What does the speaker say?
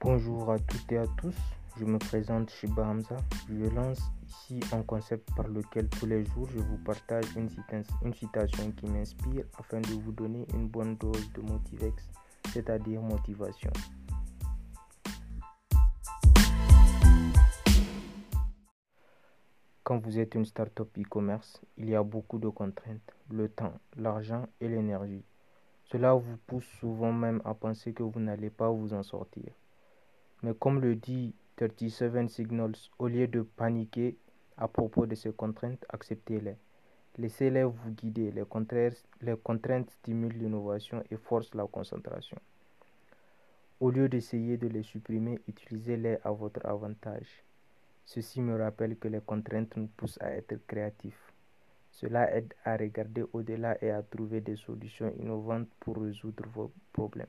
Bonjour à toutes et à tous, je me présente Shiba Hamza. Je lance ici un concept par lequel tous les jours je vous partage une, une citation qui m'inspire afin de vous donner une bonne dose de Motivex, c'est-à-dire motivation. Quand vous êtes une start-up e-commerce, il y a beaucoup de contraintes, le temps, l'argent et l'énergie. Cela vous pousse souvent même à penser que vous n'allez pas vous en sortir. Mais comme le dit 37 Signals, au lieu de paniquer à propos de ces contraintes, acceptez-les. Laissez-les vous guider. Les contraintes, stimulent l'innovation et forcent la concentration. Au lieu d'essayer de les supprimer, utilisez-les à votre avantage. Ceci me rappelle que les contraintes nous poussent à être créatifs. Cela aide à regarder au-delà et à trouver des solutions innovantes pour résoudre vos problèmes.